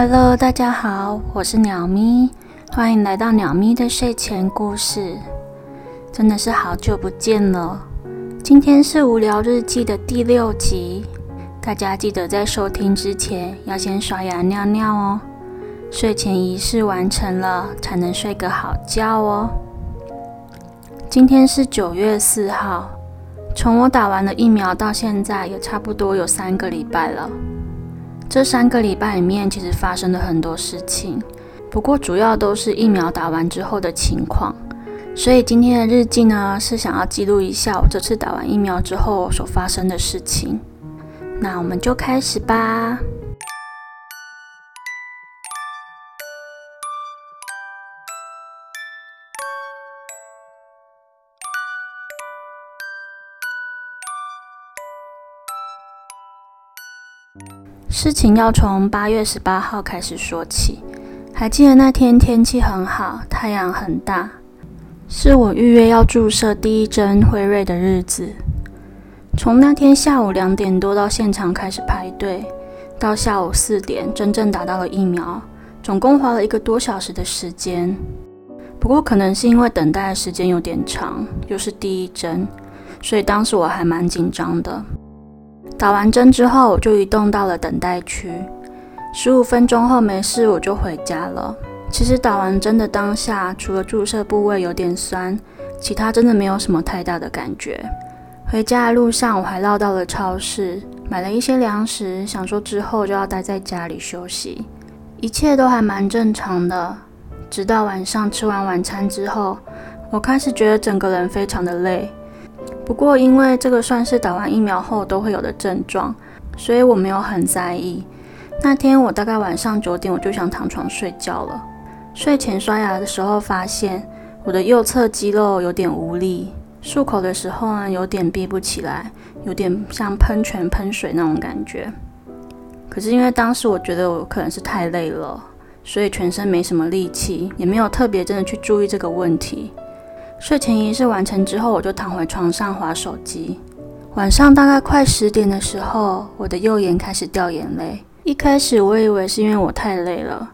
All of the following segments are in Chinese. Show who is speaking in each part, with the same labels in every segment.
Speaker 1: Hello，大家好，我是鸟咪，欢迎来到鸟咪的睡前故事。真的是好久不见了，今天是无聊日记的第六集，大家记得在收听之前要先刷牙尿尿哦，睡前仪式完成了才能睡个好觉哦。今天是九月四号，从我打完了疫苗到现在也差不多有三个礼拜了。这三个礼拜里面，其实发生了很多事情，不过主要都是疫苗打完之后的情况。所以今天的日记呢，是想要记录一下我这次打完疫苗之后所发生的事情。那我们就开始吧。事情要从八月十八号开始说起。还记得那天天气很好，太阳很大，是我预约要注射第一针辉瑞的日子。从那天下午两点多到现场开始排队，到下午四点真正打到了疫苗，总共花了一个多小时的时间。不过可能是因为等待的时间有点长，又是第一针，所以当时我还蛮紧张的。打完针之后，我就移动到了等待区。十五分钟后没事，我就回家了。其实打完针的当下，除了注射部位有点酸，其他真的没有什么太大的感觉。回家的路上，我还绕到了超市，买了一些粮食，想说之后就要待在家里休息。一切都还蛮正常的，直到晚上吃完晚餐之后，我开始觉得整个人非常的累。不过，因为这个算是打完疫苗后都会有的症状，所以我没有很在意。那天我大概晚上九点，我就想躺床睡觉了。睡前刷牙的时候，发现我的右侧肌肉有点无力，漱口的时候呢有点闭不起来，有点像喷泉喷水那种感觉。可是因为当时我觉得我可能是太累了，所以全身没什么力气，也没有特别真的去注意这个问题。睡前仪式完成之后，我就躺回床上划手机。晚上大概快十点的时候，我的右眼开始掉眼泪。一开始我以为是因为我太累了，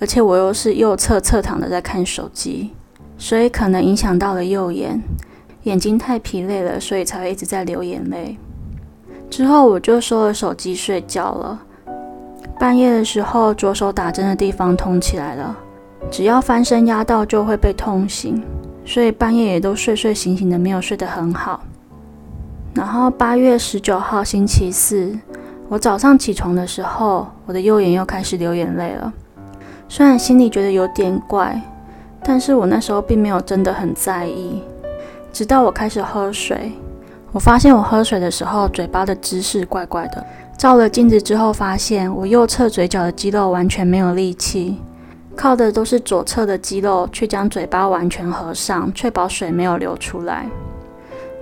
Speaker 1: 而且我又是右侧侧躺的在看手机，所以可能影响到了右眼，眼睛太疲累了，所以才会一直在流眼泪。之后我就收了手机睡觉了。半夜的时候，左手打针的地方痛起来了，只要翻身压到就会被痛醒。所以半夜也都睡睡醒醒的，没有睡得很好。然后八月十九号星期四，我早上起床的时候，我的右眼又开始流眼泪了。虽然心里觉得有点怪，但是我那时候并没有真的很在意。直到我开始喝水，我发现我喝水的时候嘴巴的姿势怪怪的。照了镜子之后，发现我右侧嘴角的肌肉完全没有力气。靠的都是左侧的肌肉，去将嘴巴完全合上，确保水没有流出来。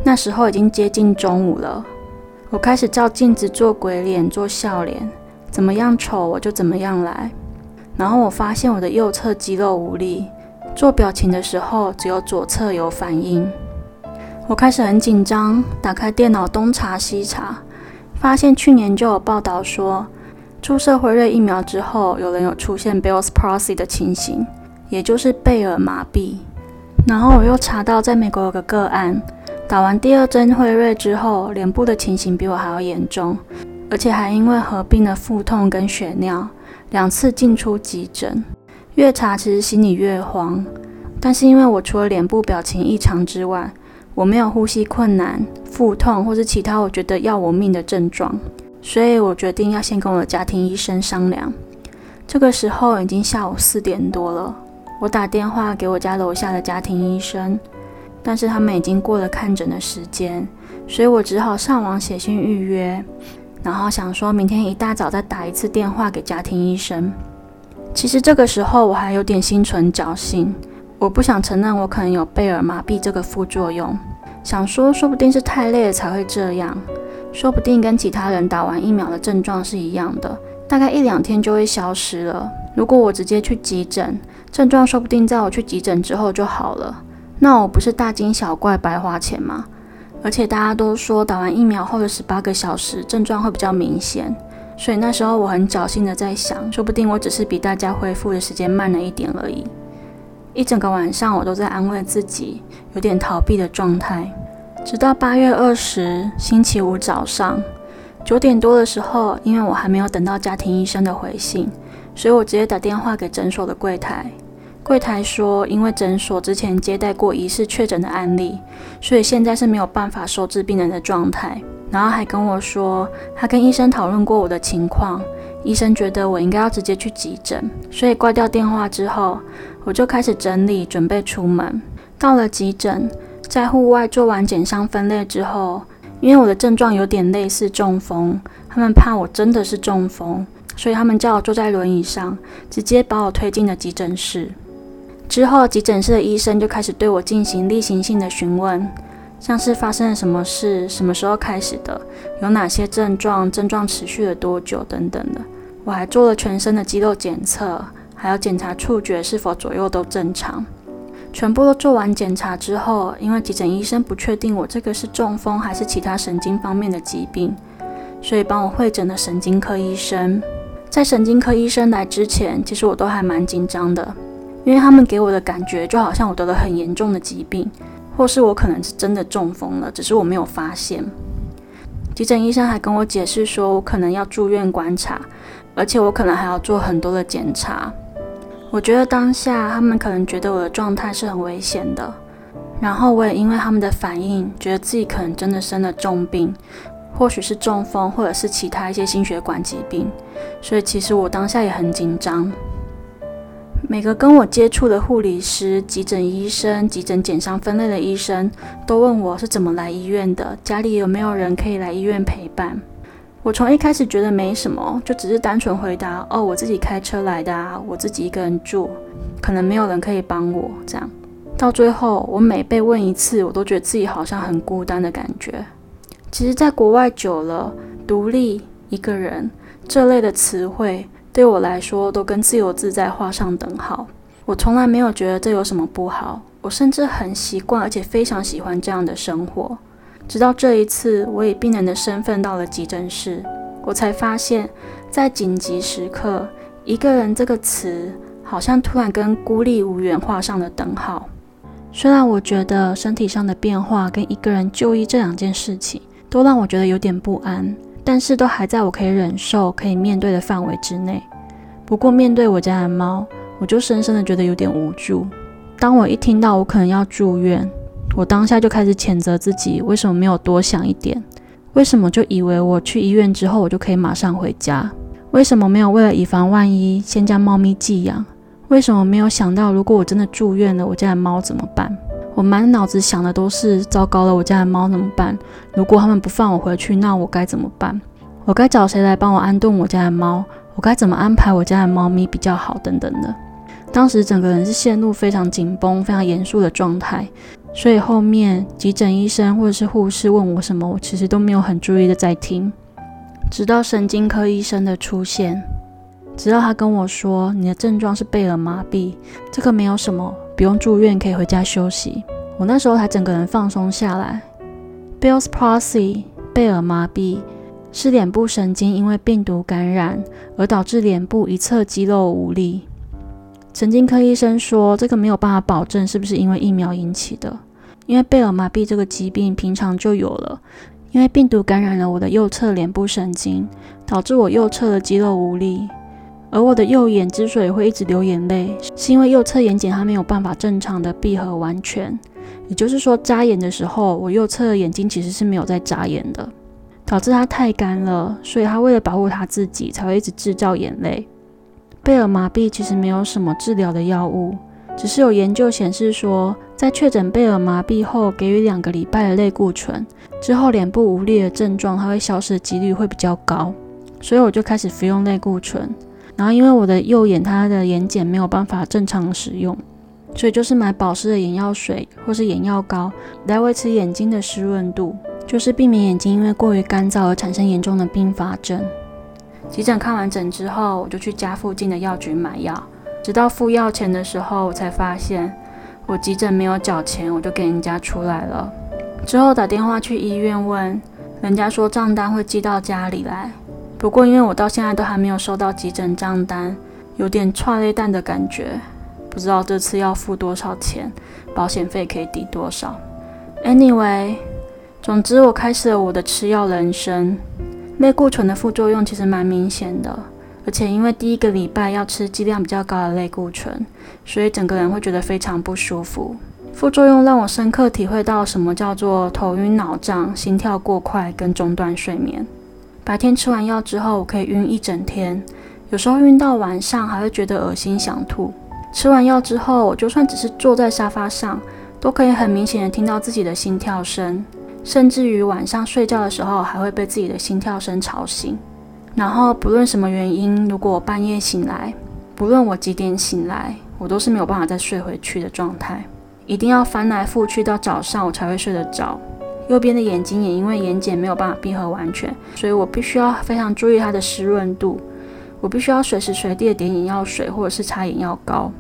Speaker 1: 那时候已经接近中午了，我开始照镜子做鬼脸、做笑脸，怎么样丑我就怎么样来。然后我发现我的右侧肌肉无力，做表情的时候只有左侧有反应。我开始很紧张，打开电脑东查西查，发现去年就有报道说。注射辉瑞疫苗之后，有人有出现 Bell's palsy 的情形，也就是贝尔麻痹。然后我又查到，在美国有个个案，打完第二针辉瑞之后，脸部的情形比我还要严重，而且还因为合并了腹痛跟血尿，两次进出急诊。越查其实心里越慌，但是因为我除了脸部表情异常之外，我没有呼吸困难、腹痛或是其他我觉得要我命的症状。所以我决定要先跟我的家庭医生商量。这个时候已经下午四点多了，我打电话给我家楼下的家庭医生，但是他们已经过了看诊的时间，所以我只好上网写信预约，然后想说明天一大早再打一次电话给家庭医生。其实这个时候我还有点心存侥幸，我不想承认我可能有贝尔麻痹这个副作用，想说说不定是太累了才会这样。说不定跟其他人打完疫苗的症状是一样的，大概一两天就会消失了。如果我直接去急诊，症状说不定在我去急诊之后就好了。那我不是大惊小怪白花钱吗？而且大家都说打完疫苗后的十八个小时症状会比较明显，所以那时候我很侥幸的在想，说不定我只是比大家恢复的时间慢了一点而已。一整个晚上我都在安慰自己，有点逃避的状态。直到八月二十星期五早上九点多的时候，因为我还没有等到家庭医生的回信，所以我直接打电话给诊所的柜台。柜台说，因为诊所之前接待过疑似确诊的案例，所以现在是没有办法收治病人的状态。然后还跟我说，他跟医生讨论过我的情况，医生觉得我应该要直接去急诊。所以挂掉电话之后，我就开始整理准备出门。到了急诊，在户外做完减伤分类之后，因为我的症状有点类似中风，他们怕我真的是中风，所以他们叫我坐在轮椅上，直接把我推进了急诊室。之后，急诊室的医生就开始对我进行例行性的询问，像是发生了什么事、什么时候开始的、有哪些症状、症状持续了多久等等的。我还做了全身的肌肉检测，还要检查触觉是否左右都正常。全部都做完检查之后，因为急诊医生不确定我这个是中风还是其他神经方面的疾病，所以帮我会诊的神经科医生。在神经科医生来之前，其实我都还蛮紧张的。因为他们给我的感觉就好像我得了很严重的疾病，或是我可能是真的中风了，只是我没有发现。急诊医生还跟我解释说，我可能要住院观察，而且我可能还要做很多的检查。我觉得当下他们可能觉得我的状态是很危险的，然后我也因为他们的反应，觉得自己可能真的生了重病，或许是中风，或者是其他一些心血管疾病，所以其实我当下也很紧张。每个跟我接触的护理师、急诊医生、急诊检伤分类的医生都问我是怎么来医院的，家里有没有人可以来医院陪伴。我从一开始觉得没什么，就只是单纯回答：“哦，我自己开车来的啊，我自己一个人住，可能没有人可以帮我。”这样到最后，我每被问一次，我都觉得自己好像很孤单的感觉。其实，在国外久了，独立一个人这类的词汇。对我来说，都跟自由自在画上等号。我从来没有觉得这有什么不好，我甚至很习惯，而且非常喜欢这样的生活。直到这一次，我以病人的身份到了急诊室，我才发现，在紧急时刻，一个人这个词好像突然跟孤立无援画上了等号。虽然我觉得身体上的变化跟一个人就医这两件事情，都让我觉得有点不安。但是都还在我可以忍受、可以面对的范围之内。不过面对我家的猫，我就深深的觉得有点无助。当我一听到我可能要住院，我当下就开始谴责自己：为什么没有多想一点？为什么就以为我去医院之后我就可以马上回家？为什么没有为了以防万一先将猫咪寄养？为什么没有想到如果我真的住院了，我家的猫怎么办？我满脑子想的都是糟糕了，我家的猫怎么办？如果他们不放我回去，那我该怎么办？我该找谁来帮我安顿我家的猫？我该怎么安排我家的猫咪比较好？等等的。当时整个人是陷入非常紧绷、非常严肃的状态，所以后面急诊医生或者是护士问我什么，我其实都没有很注意的在听。直到神经科医生的出现，直到他跟我说：“你的症状是贝尔麻痹，这个没有什么。”不用住院，可以回家休息。我那时候才整个人放松下来。Bell's palsy（ 贝尔麻痹）是脸部神经因为病毒感染而导致脸部一侧肌肉无力。神经科医生说，这个没有办法保证是不是因为疫苗引起的，因为贝尔麻痹这个疾病平常就有了，因为病毒感染了我的右侧脸部神经，导致我右侧的肌肉无力。而我的右眼之所以会一直流眼泪，是因为右侧眼睑它没有办法正常的闭合完全，也就是说眨眼的时候，我右侧的眼睛其实是没有在眨眼的，导致它太干了，所以它为了保护它自己才会一直制造眼泪。贝尔麻痹其实没有什么治疗的药物，只是有研究显示说，在确诊贝尔麻痹后给予两个礼拜的类固醇之后，脸部无力的症状它会消失的几率会比较高，所以我就开始服用类固醇。然后因为我的右眼它的眼睑没有办法正常使用，所以就是买保湿的眼药水或是眼药膏来维持眼睛的湿润度，就是避免眼睛因为过于干燥而产生严重的并发症。急诊看完诊之后，我就去家附近的药局买药，直到付药钱的时候，我才发现我急诊没有缴钱，我就给人家出来了。之后打电话去医院问，人家说账单会寄到家里来。不过因为我到现在都还没有收到急诊账单，有点踹雷蛋的感觉，不知道这次要付多少钱，保险费可以抵多少。Anyway，总之我开始了我的吃药人生。类固醇的副作用其实蛮明显的，而且因为第一个礼拜要吃剂量比较高的类固醇，所以整个人会觉得非常不舒服。副作用让我深刻体会到什么叫做头晕脑胀、心跳过快跟中断睡眠。白天吃完药之后，我可以晕一整天，有时候晕到晚上还会觉得恶心想吐。吃完药之后，我就算只是坐在沙发上，都可以很明显的听到自己的心跳声。甚至于晚上睡觉的时候，还会被自己的心跳声吵醒。然后不论什么原因，如果我半夜醒来，不论我几点醒来，我都是没有办法再睡回去的状态，一定要翻来覆去到早上我才会睡得着。右边的眼睛也因为眼睑没有办法闭合完全，所以我必须要非常注意它的湿润度。我必须要随时随地的点眼药水或者是擦眼药膏。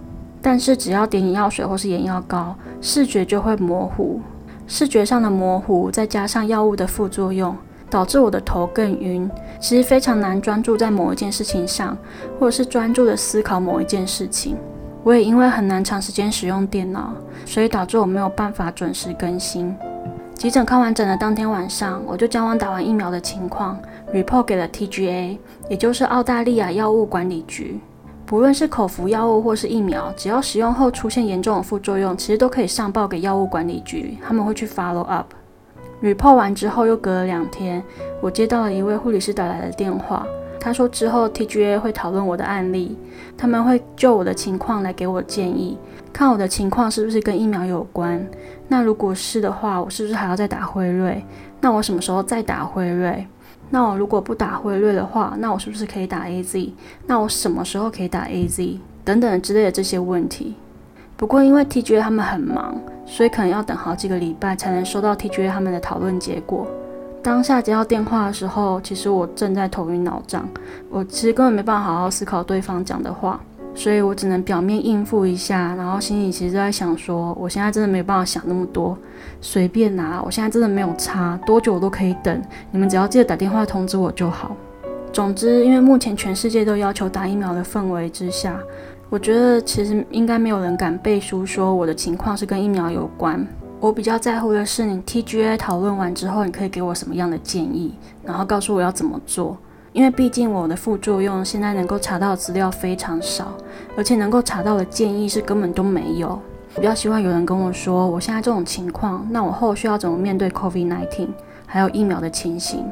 Speaker 1: 但是只要点眼药水或是眼药膏，视觉就会模糊。视觉上的模糊，再加上药物的副作用，导致我的头更晕。其实非常难专注在某一件事情上，或者是专注的思考某一件事情。我也因为很难长时间使用电脑，所以导致我没有办法准时更新。急诊看完诊的当天晚上，我就将我打完疫苗的情况 report 给了 TGA，也就是澳大利亚药物管理局。不论是口服药物或是疫苗，只要使用后出现严重的副作用，其实都可以上报给药物管理局，他们会去 follow up。report 完之后又隔了两天，我接到了一位护理师打来的电话，他说之后 TGA 会讨论我的案例，他们会就我的情况来给我建议，看我的情况是不是跟疫苗有关。那如果是的话，我是不是还要再打辉瑞？那我什么时候再打辉瑞？那我如果不打汇率的话，那我是不是可以打 A Z？那我什么时候可以打 A Z？等等之类的这些问题。不过因为 T G A 他们很忙，所以可能要等好几个礼拜才能收到 T G A 他们的讨论结果。当下接到电话的时候，其实我正在头晕脑胀，我其实根本没办法好好思考对方讲的话。所以我只能表面应付一下，然后心里其实在想说，我现在真的没有办法想那么多，随便拿，我现在真的没有差，多久我都可以等，你们只要记得打电话通知我就好。总之，因为目前全世界都要求打疫苗的氛围之下，我觉得其实应该没有人敢背书说我的情况是跟疫苗有关。我比较在乎的是，你 TGA 讨论完之后，你可以给我什么样的建议，然后告诉我要怎么做。因为毕竟我的副作用现在能够查到的资料非常少，而且能够查到的建议是根本都没有。比较希望有人跟我说，我现在这种情况，那我后续要怎么面对 COVID-19，还有疫苗的情形。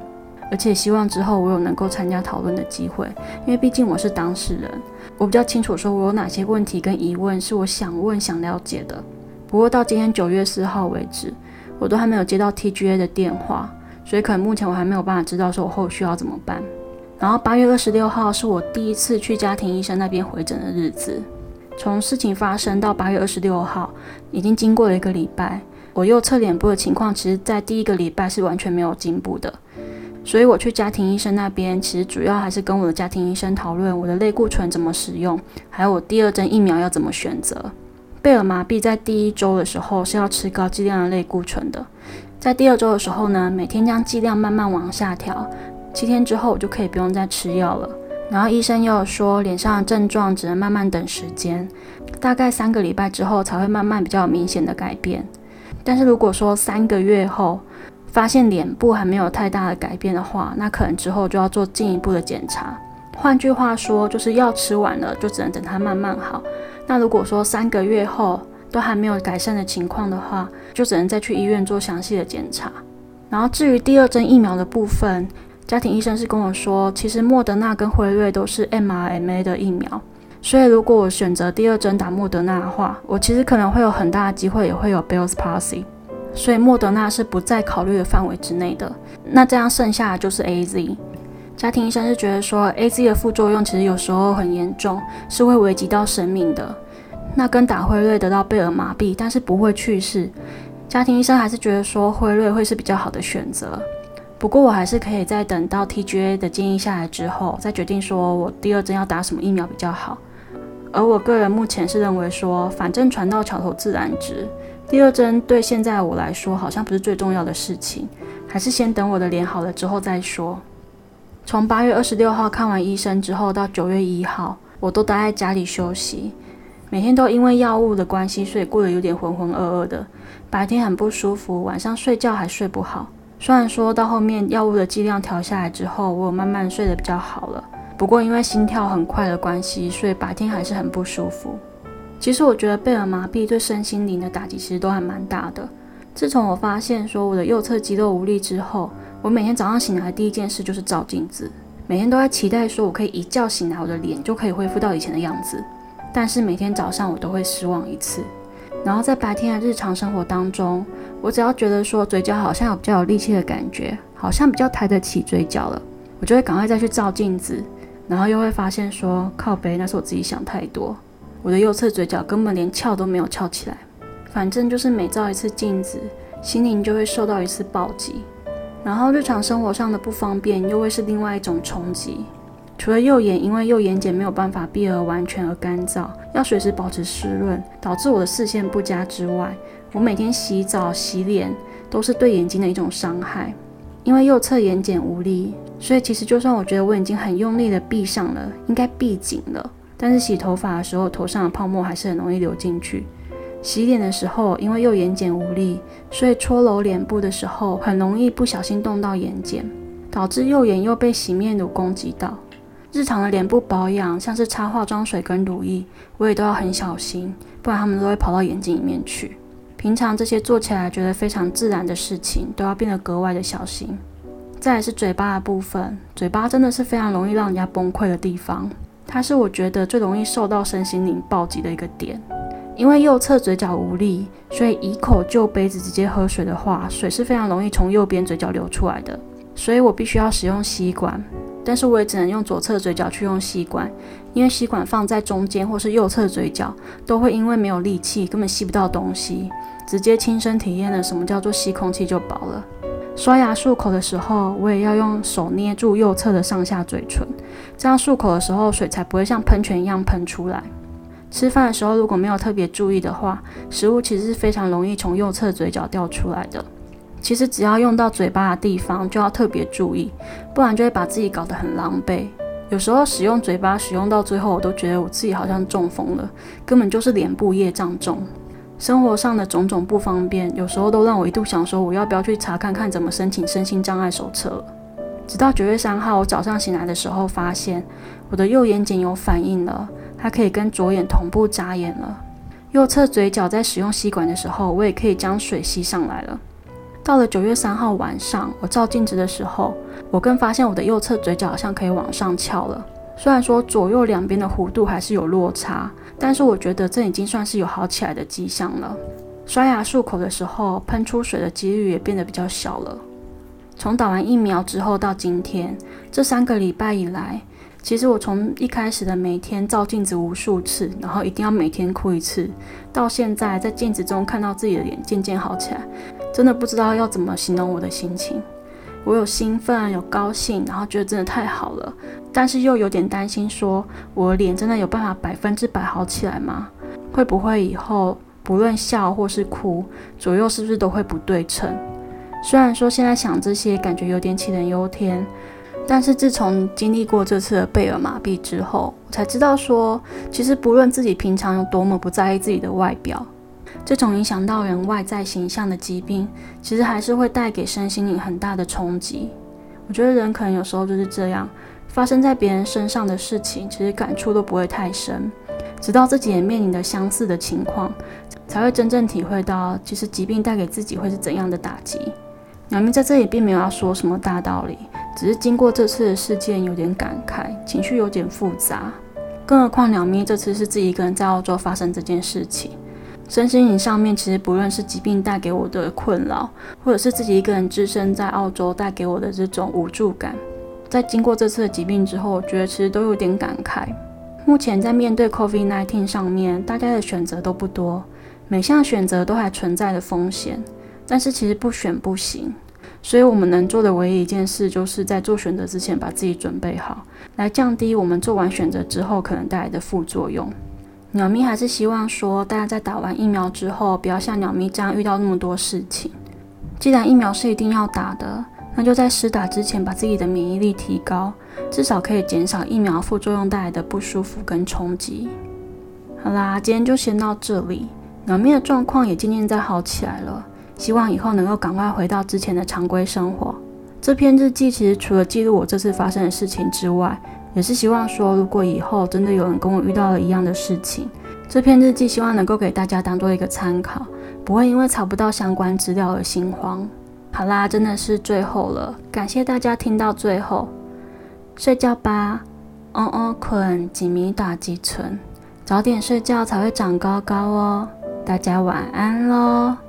Speaker 1: 而且希望之后我有能够参加讨论的机会，因为毕竟我是当事人，我比较清楚说我有哪些问题跟疑问是我想问、想了解的。不过到今天九月四号为止，我都还没有接到 TGA 的电话，所以可能目前我还没有办法知道说我后续要怎么办。然后八月二十六号是我第一次去家庭医生那边回诊的日子。从事情发生到八月二十六号，已经经过了一个礼拜。我右侧脸部的情况，其实在第一个礼拜是完全没有进步的。所以我去家庭医生那边，其实主要还是跟我的家庭医生讨论我的类固醇怎么使用，还有我第二针疫苗要怎么选择。贝尔麻痹在第一周的时候是要吃高剂量的类固醇的，在第二周的时候呢，每天将剂量慢慢往下调。七天之后我就可以不用再吃药了。然后医生又说脸上的症状只能慢慢等时间，大概三个礼拜之后才会慢慢比较明显的改变。但是如果说三个月后发现脸部还没有太大的改变的话，那可能之后就要做进一步的检查。换句话说，就是药吃完了就只能等它慢慢好。那如果说三个月后都还没有改善的情况的话，就只能再去医院做详细的检查。然后至于第二针疫苗的部分，家庭医生是跟我说，其实莫德纳跟辉瑞都是 mRNA 的疫苗，所以如果我选择第二针打莫德纳的话，我其实可能会有很大的机会也会有 Bell's palsy，所以莫德纳是不在考虑的范围之内的。那这样剩下的就是 AZ。家庭医生是觉得说 AZ 的副作用其实有时候很严重，是会危及到生命的。那跟打辉瑞得到贝尔麻痹，但是不会去世。家庭医生还是觉得说辉瑞会是比较好的选择。不过我还是可以在等到 TGA 的建议下来之后，再决定说我第二针要打什么疫苗比较好。而我个人目前是认为说，反正船到桥头自然直，第二针对现在我来说好像不是最重要的事情，还是先等我的脸好了之后再说。从八月二十六号看完医生之后到九月一号，我都待在家里休息。每天都因为药物的关系，所以过得有点浑浑噩噩的。白天很不舒服，晚上睡觉还睡不好。虽然说到后面药物的剂量调下来之后，我有慢慢睡得比较好了。不过因为心跳很快的关系，所以白天还是很不舒服。其实我觉得贝尔麻痹对身心灵的打击其实都还蛮大的。自从我发现说我的右侧肌肉无力之后，我每天早上醒来第一件事就是照镜子，每天都在期待说我可以一觉醒来，我的脸就可以恢复到以前的样子。但是每天早上我都会失望一次，然后在白天的日常生活当中，我只要觉得说嘴角好像有比较有力气的感觉，好像比较抬得起嘴角了，我就会赶快再去照镜子，然后又会发现说靠背那是我自己想太多，我的右侧嘴角根本连翘都没有翘起来，反正就是每照一次镜子，心灵就会受到一次暴击，然后日常生活上的不方便又会是另外一种冲击。除了右眼因为右眼睑没有办法闭合完全而干燥，要随时保持湿润，导致我的视线不佳之外，我每天洗澡洗脸都是对眼睛的一种伤害。因为右侧眼睑无力，所以其实就算我觉得我已经很用力的闭上了，应该闭紧了，但是洗头发的时候头上的泡沫还是很容易流进去。洗脸的时候，因为右眼睑无力，所以搓揉脸部的时候很容易不小心动到眼睑，导致右眼又被洗面乳攻击到。日常的脸部保养，像是擦化妆水跟乳液，我也都要很小心，不然它们都会跑到眼睛里面去。平常这些做起来觉得非常自然的事情，都要变得格外的小心。再来是嘴巴的部分，嘴巴真的是非常容易让人家崩溃的地方，它是我觉得最容易受到身心灵暴击的一个点。因为右侧嘴角无力，所以以口就杯子直接喝水的话，水是非常容易从右边嘴角流出来的，所以我必须要使用吸管。但是我也只能用左侧嘴角去用吸管，因为吸管放在中间或是右侧嘴角，都会因为没有力气，根本吸不到东西。直接亲身体验了什么叫做吸空气就饱了。刷牙漱口的时候，我也要用手捏住右侧的上下嘴唇，这样漱口的时候水才不会像喷泉一样喷出来。吃饭的时候如果没有特别注意的话，食物其实是非常容易从右侧嘴角掉出来的。其实只要用到嘴巴的地方，就要特别注意，不然就会把自己搞得很狼狈。有时候使用嘴巴使用到最后，我都觉得我自己好像中风了，根本就是脸部业障重。生活上的种种不方便，有时候都让我一度想说，我要不要去查看看怎么申请身心障碍手册。直到九月三号，我早上醒来的时候，发现我的右眼睑有反应了，它可以跟左眼同步眨眼了。右侧嘴角在使用吸管的时候，我也可以将水吸上来了。到了九月三号晚上，我照镜子的时候，我更发现我的右侧嘴角好像可以往上翘了。虽然说左右两边的弧度还是有落差，但是我觉得这已经算是有好起来的迹象了。刷牙漱口的时候，喷出水的几率也变得比较小了。从打完疫苗之后到今天这三个礼拜以来，其实我从一开始的每天照镜子无数次，然后一定要每天哭一次，到现在在镜子中看到自己的脸渐渐好起来。真的不知道要怎么形容我的心情，我有兴奋，有高兴，然后觉得真的太好了，但是又有点担心，说我脸真的有办法百分之百好起来吗？会不会以后不论笑或是哭，左右是不是都会不对称？虽然说现在想这些，感觉有点杞人忧天，但是自从经历过这次的贝尔麻痹之后，我才知道说，其实不论自己平常有多么不在意自己的外表。这种影响到人外在形象的疾病，其实还是会带给身心灵很大的冲击。我觉得人可能有时候就是这样，发生在别人身上的事情，其实感触都不会太深，直到自己也面临的相似的情况，才会真正体会到，其实疾病带给自己会是怎样的打击。鸟咪在这里并没有要说什么大道理，只是经过这次的事件有点感慨，情绪有点复杂。更何况鸟咪这次是自己一个人在澳洲发生这件事情。身心灵上面，其实不论是疾病带给我的困扰，或者是自己一个人置身在澳洲带给我的这种无助感，在经过这次的疾病之后，我觉得其实都有点感慨。目前在面对 COVID-19 上面，大家的选择都不多，每项选择都还存在的风险，但是其实不选不行。所以我们能做的唯一一件事，就是在做选择之前把自己准备好，来降低我们做完选择之后可能带来的副作用。鸟咪还是希望说，大家在打完疫苗之后，不要像鸟咪这样遇到那么多事情。既然疫苗是一定要打的，那就在施打之前把自己的免疫力提高，至少可以减少疫苗副作用带来的不舒服跟冲击。好啦，今天就先到这里。鸟咪的状况也渐渐在好起来了，希望以后能够赶快回到之前的常规生活。这篇日记其实除了记录我这次发生的事情之外，也是希望说，如果以后真的有人跟我遇到了一样的事情，这篇日记希望能够给大家当做一个参考，不会因为查不到相关资料而心慌。好啦，真的是最后了，感谢大家听到最后，睡觉吧，哦哦困，几米打几寸，早点睡觉才会长高高哦，大家晚安喽。